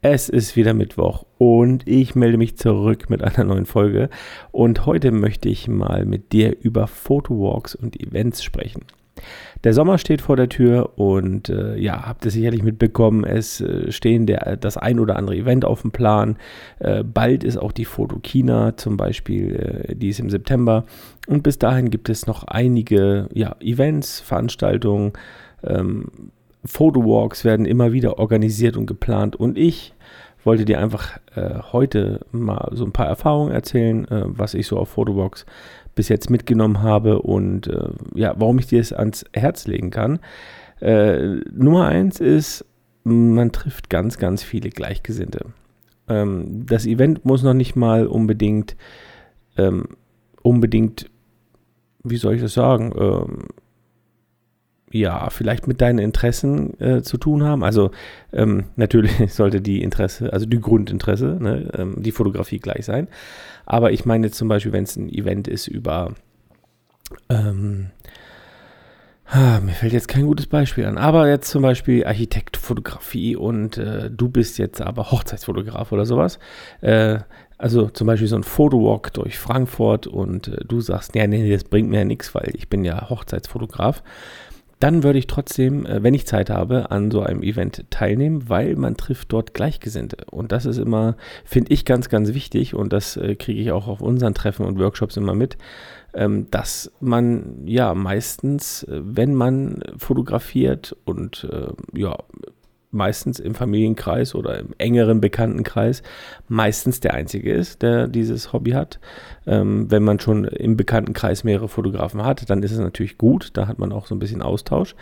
Es ist wieder Mittwoch und ich melde mich zurück mit einer neuen Folge. Und heute möchte ich mal mit dir über Photowalks und Events sprechen. Der Sommer steht vor der Tür und äh, ja, habt ihr sicherlich mitbekommen, es äh, stehen der, das ein oder andere Event auf dem Plan. Äh, bald ist auch die Fotokina zum Beispiel, äh, die ist im September. Und bis dahin gibt es noch einige ja, Events, Veranstaltungen. Ähm, Photowalks werden immer wieder organisiert und geplant und ich wollte dir einfach äh, heute mal so ein paar Erfahrungen erzählen, äh, was ich so auf Photowalks bis jetzt mitgenommen habe und äh, ja, warum ich dir es ans Herz legen kann. Äh, Nummer eins ist, man trifft ganz, ganz viele Gleichgesinnte. Ähm, das Event muss noch nicht mal unbedingt, ähm, unbedingt, wie soll ich das sagen, ähm, ja, vielleicht mit deinen Interessen äh, zu tun haben. Also ähm, natürlich sollte die Interesse, also die Grundinteresse, ne, ähm, die Fotografie gleich sein. Aber ich meine jetzt zum Beispiel, wenn es ein Event ist über, ähm, ah, mir fällt jetzt kein gutes Beispiel an, aber jetzt zum Beispiel Architektfotografie und äh, du bist jetzt aber Hochzeitsfotograf oder sowas. Äh, also zum Beispiel so ein Fotowalk durch Frankfurt und äh, du sagst, ja, nee, das bringt mir ja nichts, weil ich bin ja Hochzeitsfotograf dann würde ich trotzdem, äh, wenn ich Zeit habe, an so einem Event teilnehmen, weil man trifft dort Gleichgesinnte. Und das ist immer, finde ich, ganz, ganz wichtig und das äh, kriege ich auch auf unseren Treffen und Workshops immer mit, ähm, dass man ja meistens, äh, wenn man fotografiert und ja, meistens im Familienkreis oder im engeren Bekanntenkreis meistens der Einzige ist, der dieses Hobby hat. Ähm, wenn man schon im Bekanntenkreis mehrere Fotografen hat, dann ist es natürlich gut, da hat man auch so ein bisschen Austausch.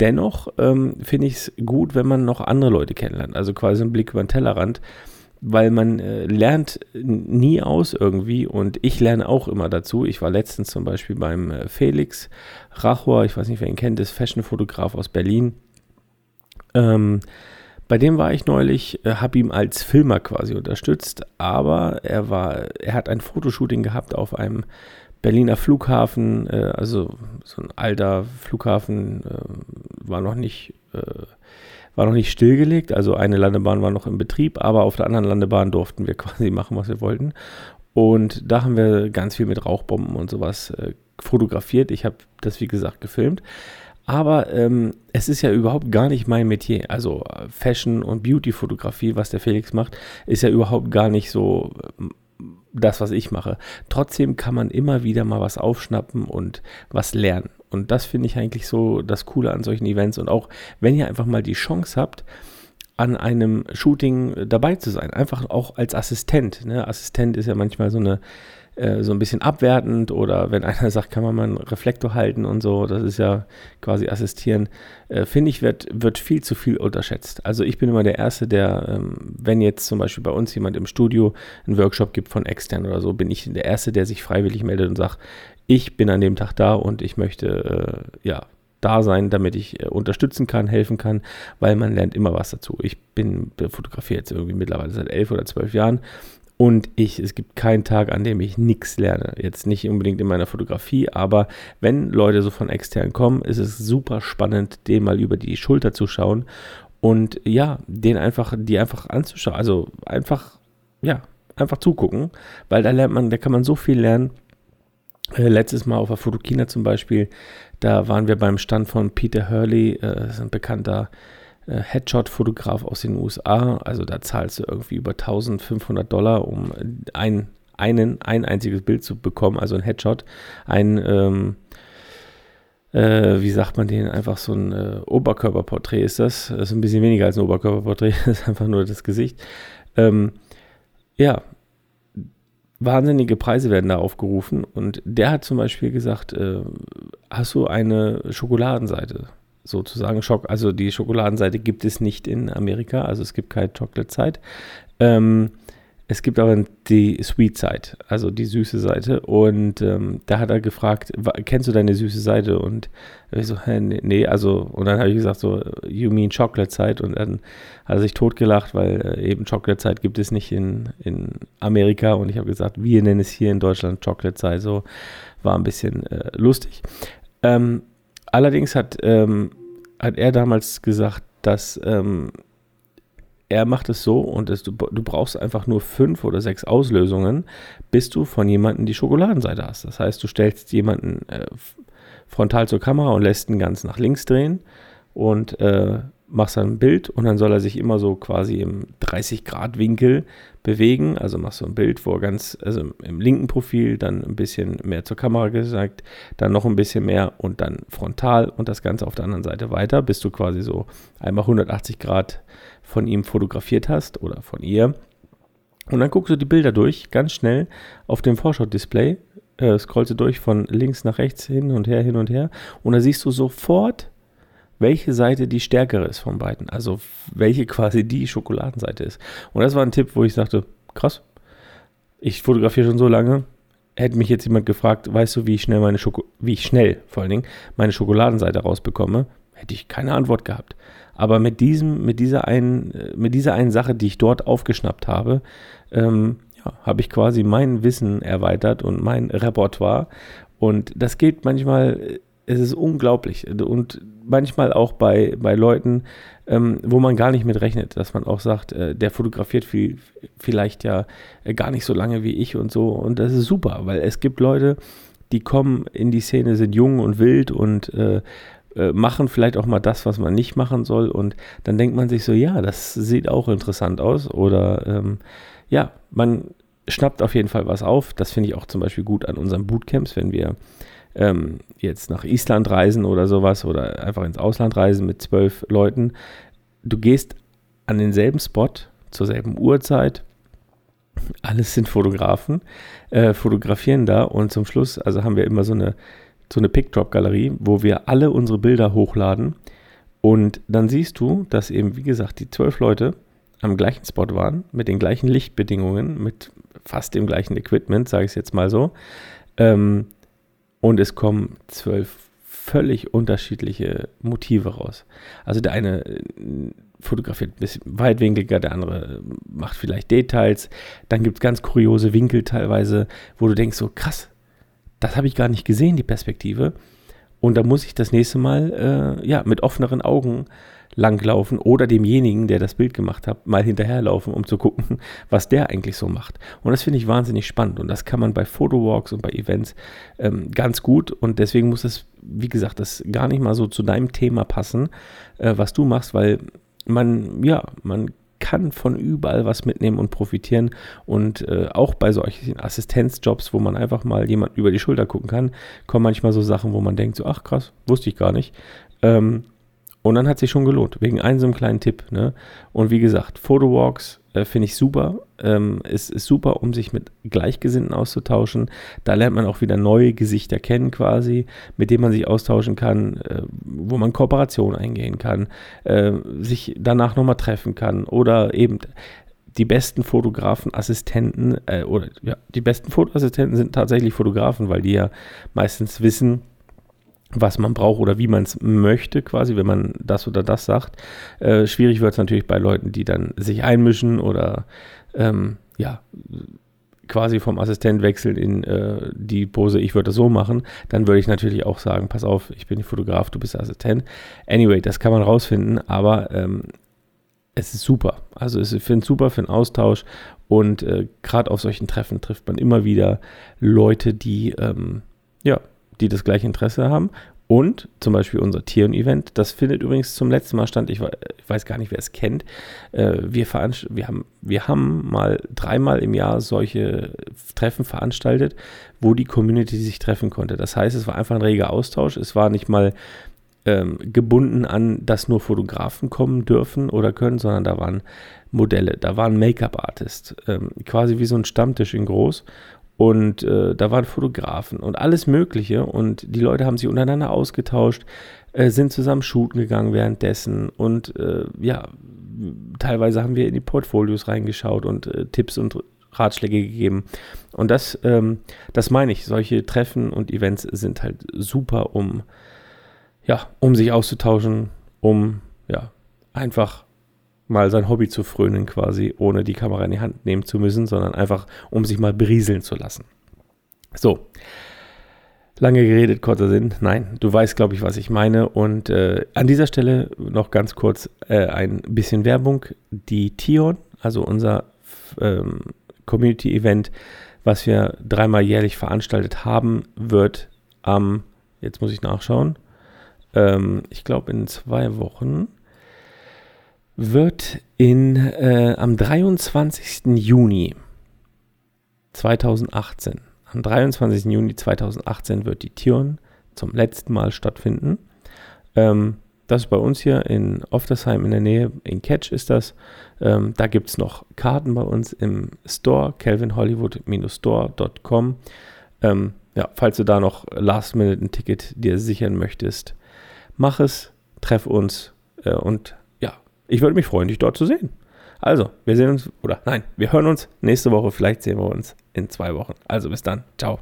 Dennoch ähm, finde ich es gut, wenn man noch andere Leute kennenlernt, also quasi einen Blick über den Tellerrand, weil man äh, lernt nie aus irgendwie und ich lerne auch immer dazu. Ich war letztens zum Beispiel beim äh, Felix Rachor, ich weiß nicht, wer ihn kennt, ist Fashionfotograf aus Berlin ähm, bei dem war ich neulich, äh, habe ihm als Filmer quasi unterstützt, aber er war, er hat ein Fotoshooting gehabt auf einem Berliner Flughafen, äh, also so ein alter Flughafen, äh, war noch nicht, äh, war noch nicht stillgelegt, also eine Landebahn war noch im Betrieb, aber auf der anderen Landebahn durften wir quasi machen, was wir wollten. Und da haben wir ganz viel mit Rauchbomben und sowas äh, fotografiert. Ich habe das, wie gesagt, gefilmt. Aber ähm, es ist ja überhaupt gar nicht mein Metier. Also Fashion- und Beauty-Fotografie, was der Felix macht, ist ja überhaupt gar nicht so ähm, das, was ich mache. Trotzdem kann man immer wieder mal was aufschnappen und was lernen. Und das finde ich eigentlich so das Coole an solchen Events. Und auch wenn ihr einfach mal die Chance habt, an einem Shooting dabei zu sein. Einfach auch als Assistent. Ne? Assistent ist ja manchmal so eine äh, so ein bisschen abwertend oder wenn einer sagt, kann man mal einen Reflektor halten und so, das ist ja quasi assistieren, äh, finde ich, wird, wird viel zu viel unterschätzt. Also ich bin immer der Erste, der, ähm, wenn jetzt zum Beispiel bei uns jemand im Studio einen Workshop gibt von extern oder so, bin ich der Erste, der sich freiwillig meldet und sagt, ich bin an dem Tag da und ich möchte, äh, ja, da sein, damit ich äh, unterstützen kann, helfen kann, weil man lernt immer was dazu. Ich bin fotografiere jetzt irgendwie mittlerweile seit elf oder zwölf Jahren und ich, es gibt keinen Tag, an dem ich nichts lerne. Jetzt nicht unbedingt in meiner Fotografie, aber wenn Leute so von extern kommen, ist es super spannend, dem mal über die Schulter zu schauen und ja, den einfach, die einfach anzuschauen. Also einfach, ja, einfach zugucken, weil da lernt man, da kann man so viel lernen. Äh, letztes Mal auf der Fotokina zum Beispiel, da waren wir beim Stand von Peter Hurley, äh, ein bekannter äh, Headshot-Fotograf aus den USA. Also da zahlst du irgendwie über 1500 Dollar, um ein, einen, ein einziges Bild zu bekommen, also ein Headshot. Ein, ähm, äh, wie sagt man den, einfach so ein äh, Oberkörperporträt ist das. Das ist ein bisschen weniger als ein Oberkörperporträt, das ist einfach nur das Gesicht. Ähm, ja, wahnsinnige Preise werden da aufgerufen und der hat zum Beispiel gesagt, äh, hast du eine Schokoladenseite? Sozusagen Schock. Also die Schokoladenseite gibt es nicht in Amerika, also es gibt keine Chocolate-Seite. Ähm, es gibt aber die Sweet Side, also die süße Seite. Und ähm, da hat er gefragt, kennst du deine süße Seite? Und ich so, nee, also, und dann habe ich gesagt, so, you mean Chocolate Side? Und dann hat er sich totgelacht, weil äh, eben Chocolate Side gibt es nicht in, in Amerika. Und ich habe gesagt, wir nennen es hier in Deutschland Chocolate Side. So war ein bisschen äh, lustig. Ähm, Allerdings hat, ähm, hat er damals gesagt, dass ähm, er macht es so und es, du, du, brauchst einfach nur fünf oder sechs Auslösungen, bis du von jemandem die Schokoladenseite hast. Das heißt, du stellst jemanden äh, frontal zur Kamera und lässt ihn ganz nach links drehen und äh, machst dann ein Bild und dann soll er sich immer so quasi im 30-Grad-Winkel bewegen. Also machst du ein Bild, wo er ganz, also im linken Profil dann ein bisschen mehr zur Kamera gesagt, dann noch ein bisschen mehr und dann frontal und das Ganze auf der anderen Seite weiter, bis du quasi so einmal 180 Grad von ihm fotografiert hast oder von ihr. Und dann guckst du die Bilder durch, ganz schnell auf dem Vorschau-Display, äh, scrollst du durch von links nach rechts hin und her, hin und her und da siehst du sofort, welche Seite die stärkere ist von beiden. Also welche quasi die Schokoladenseite ist. Und das war ein Tipp, wo ich sagte, krass, ich fotografiere schon so lange. Hätte mich jetzt jemand gefragt, weißt du, wie ich schnell meine Schoko wie ich schnell vor allen Dingen meine Schokoladenseite rausbekomme, hätte ich keine Antwort gehabt. Aber mit diesem, mit dieser einen, mit dieser einen Sache, die ich dort aufgeschnappt habe, ähm, ja, habe ich quasi mein Wissen erweitert und mein Repertoire. Und das geht manchmal es ist unglaublich. Und manchmal auch bei, bei Leuten, ähm, wo man gar nicht mit rechnet, dass man auch sagt, äh, der fotografiert viel, vielleicht ja äh, gar nicht so lange wie ich und so. Und das ist super, weil es gibt Leute, die kommen in die Szene, sind jung und wild und äh, äh machen vielleicht auch mal das, was man nicht machen soll. Und dann denkt man sich so, ja, das sieht auch interessant aus. Oder ähm, ja, man schnappt auf jeden Fall was auf. Das finde ich auch zum Beispiel gut an unseren Bootcamps, wenn wir ähm, jetzt nach Island reisen oder sowas oder einfach ins Ausland reisen mit zwölf Leuten, du gehst an denselben Spot zur selben Uhrzeit. Alles sind Fotografen, äh, fotografieren da und zum Schluss, also haben wir immer so eine, so eine Pickdrop-Galerie, wo wir alle unsere Bilder hochladen. Und dann siehst du, dass eben, wie gesagt, die zwölf Leute am gleichen Spot waren, mit den gleichen Lichtbedingungen, mit fast dem gleichen Equipment, sage ich es jetzt mal so. Ähm, und es kommen zwölf völlig unterschiedliche Motive raus. Also der eine äh, fotografiert ein bisschen weitwinkliger, der andere macht vielleicht Details. Dann gibt es ganz kuriose Winkel teilweise, wo du denkst, so krass, das habe ich gar nicht gesehen, die Perspektive. Und da muss ich das nächste Mal äh, ja, mit offeneren Augen langlaufen oder demjenigen, der das Bild gemacht hat, mal hinterherlaufen, um zu gucken, was der eigentlich so macht. Und das finde ich wahnsinnig spannend und das kann man bei Photowalks und bei Events ähm, ganz gut und deswegen muss es, wie gesagt, das gar nicht mal so zu deinem Thema passen, äh, was du machst, weil man, ja, man kann von überall was mitnehmen und profitieren. Und äh, auch bei solchen Assistenzjobs, wo man einfach mal jemand über die Schulter gucken kann, kommen manchmal so Sachen, wo man denkt, so, ach krass, wusste ich gar nicht. Ähm, und dann hat sich schon gelohnt, wegen einem so einem kleinen Tipp. Ne? Und wie gesagt, Photowalks äh, finde ich super. Ähm, ist, ist super, um sich mit Gleichgesinnten auszutauschen. Da lernt man auch wieder neue Gesichter kennen quasi, mit denen man sich austauschen kann, äh, wo man Kooperation eingehen kann, äh, sich danach nochmal treffen kann oder eben die besten Fotografen, Assistenten äh, oder ja, die besten Fotoassistenten sind tatsächlich Fotografen, weil die ja meistens wissen, was man braucht oder wie man es möchte, quasi, wenn man das oder das sagt. Äh, schwierig wird es natürlich bei Leuten, die dann sich einmischen oder ähm, ja, quasi vom Assistent wechseln in äh, die Pose, ich würde das so machen, dann würde ich natürlich auch sagen, pass auf, ich bin Fotograf, du bist Assistent. Anyway, das kann man rausfinden, aber ähm, es ist super. Also ich finde es super für den Austausch und äh, gerade auf solchen Treffen trifft man immer wieder Leute, die ähm, ja, die das gleiche Interesse haben. Und zum Beispiel unser Tieren-Event, das findet übrigens zum letzten Mal stand, ich, ich weiß gar nicht, wer es kennt. Äh, wir, wir, haben, wir haben mal dreimal im Jahr solche Treffen veranstaltet, wo die Community sich treffen konnte. Das heißt, es war einfach ein reger Austausch. Es war nicht mal ähm, gebunden an, dass nur Fotografen kommen dürfen oder können, sondern da waren Modelle, da waren Make-up-Artists, ähm, quasi wie so ein Stammtisch in groß. Und äh, da waren Fotografen und alles Mögliche. Und die Leute haben sich untereinander ausgetauscht, äh, sind zusammen shooten gegangen währenddessen. Und äh, ja, teilweise haben wir in die Portfolios reingeschaut und äh, Tipps und Ratschläge gegeben. Und das, ähm, das meine ich. Solche Treffen und Events sind halt super, um, ja, um sich auszutauschen, um ja, einfach mal sein Hobby zu frönen quasi, ohne die Kamera in die Hand nehmen zu müssen, sondern einfach, um sich mal berieseln zu lassen. So, Lange geredet, kurzer Sinn. Nein, du weißt, glaube ich, was ich meine. Und äh, an dieser Stelle noch ganz kurz äh, ein bisschen Werbung. Die Tion, also unser ähm, Community-Event, was wir dreimal jährlich veranstaltet haben, wird am, jetzt muss ich nachschauen, ähm, ich glaube in zwei Wochen, wird in, äh, am 23. Juni 2018 am 23. Juni 2018 wird die Tion zum letzten Mal stattfinden. Ähm, das ist bei uns hier in Oftersheim in der Nähe, in Catch ist das. Ähm, da gibt es noch Karten bei uns im Store, calvinhollywood-store.com. Ähm, ja, falls du da noch Last Minute ein Ticket dir sichern möchtest, mach es, treff uns äh, und ich würde mich freuen, dich dort zu sehen. Also, wir sehen uns, oder nein, wir hören uns nächste Woche, vielleicht sehen wir uns in zwei Wochen. Also bis dann, ciao.